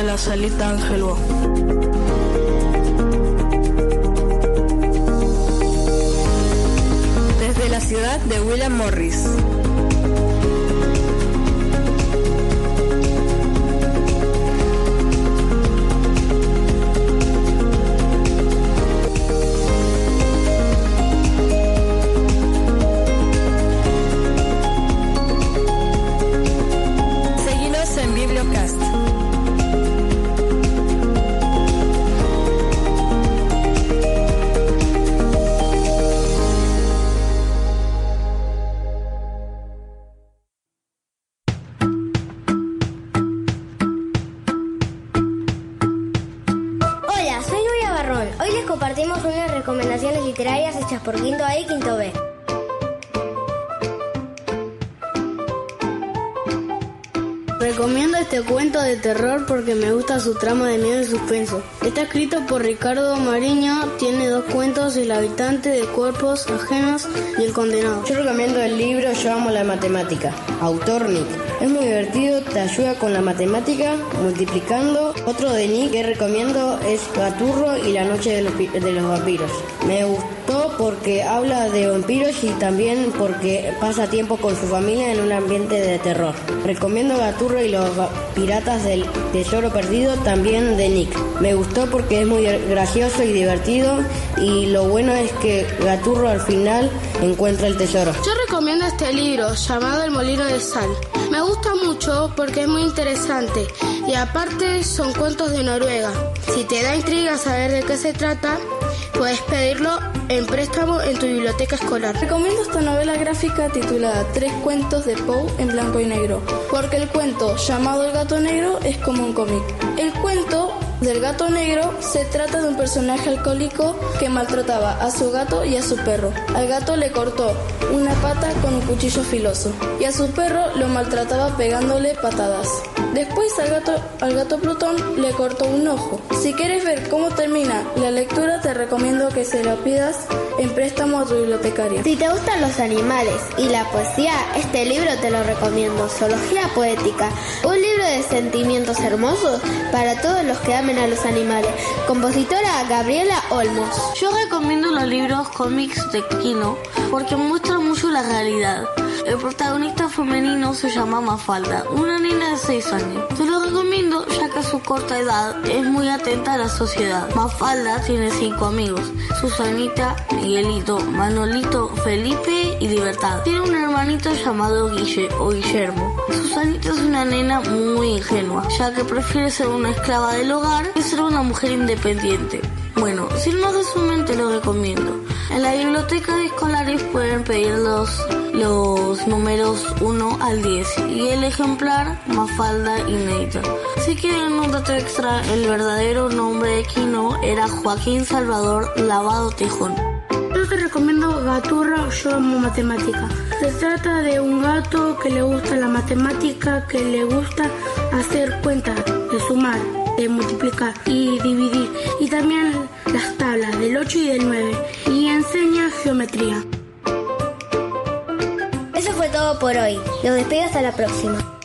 la salita Ángelo. Desde la ciudad de William Morris. Bibliocast. Compartimos unas recomendaciones literarias hechas por Quinto A y Quinto B. Recomiendo este cuento de terror porque me gusta su trama de miedo y suspenso. Está escrito por Ricardo Mariño, tiene dos cuentos, El habitante de cuerpos ajenos y El condenado. Yo recomiendo el libro Yo amo la matemática, autor Nick. Es muy divertido, te ayuda con la matemática, multiplicando. Otro de Nick que recomiendo es Gaturro y la noche de los, vampiros. Me gustó porque habla de vampiros y también porque pasa tiempo con su familia en un ambiente de terror. Recomiendo Gaturro y los piratas del tesoro perdido también de Nick. Me gustó porque es muy gracioso y divertido y lo bueno es que Gaturro al final encuentra el tesoro. Recomiendo este libro llamado El molino de sal. Me gusta mucho porque es muy interesante y aparte son cuentos de Noruega. Si te da intriga saber de qué se trata, puedes pedirlo en préstamo en tu biblioteca escolar. Recomiendo esta novela gráfica titulada Tres cuentos de Poe en blanco y negro, porque el cuento llamado El gato negro es como un cómic. El cuento del gato negro se trata de un personaje alcohólico que maltrataba a su gato y a su perro. Al gato le cortó una pata con un cuchillo filoso y a su perro lo maltrataba pegándole patadas. Después al gato, al gato Plutón le cortó un ojo. Si quieres ver cómo termina la lectura, te recomiendo que se lo pidas en préstamo a tu bibliotecaria. Si te gustan los animales y la poesía, este libro te lo recomiendo. Zoología Poética, de sentimientos hermosos para todos los que amen a los animales. Compositora Gabriela Olmos. Yo recomiendo los libros cómics de Kino porque muestran mucho la realidad. El protagonista femenino se llama Mafalda, una niña de 6 años. Se lo recomiendo ya que a su corta edad es muy atenta a la sociedad. Mafalda tiene 5 amigos, Susanita, Miguelito, Manolito, Felipe y Libertad. Tiene un hermanito llamado Guille o Guillermo. Susanita es una nena muy ingenua, ya que prefiere ser una esclava del hogar que ser una mujer independiente. Bueno, sin más de su mente lo recomiendo. En la biblioteca de escolares pueden pedir los, los números 1 al 10 y el ejemplar Mafalda inédita. Si quieren un dato extra, el verdadero nombre de Kino era Joaquín Salvador Lavado Tejón. Gaturra, yo amo matemática. Se trata de un gato que le gusta la matemática, que le gusta hacer cuentas, de sumar, de multiplicar y dividir. Y también las tablas del 8 y del 9. Y enseña geometría. Eso fue todo por hoy. Los despido hasta la próxima.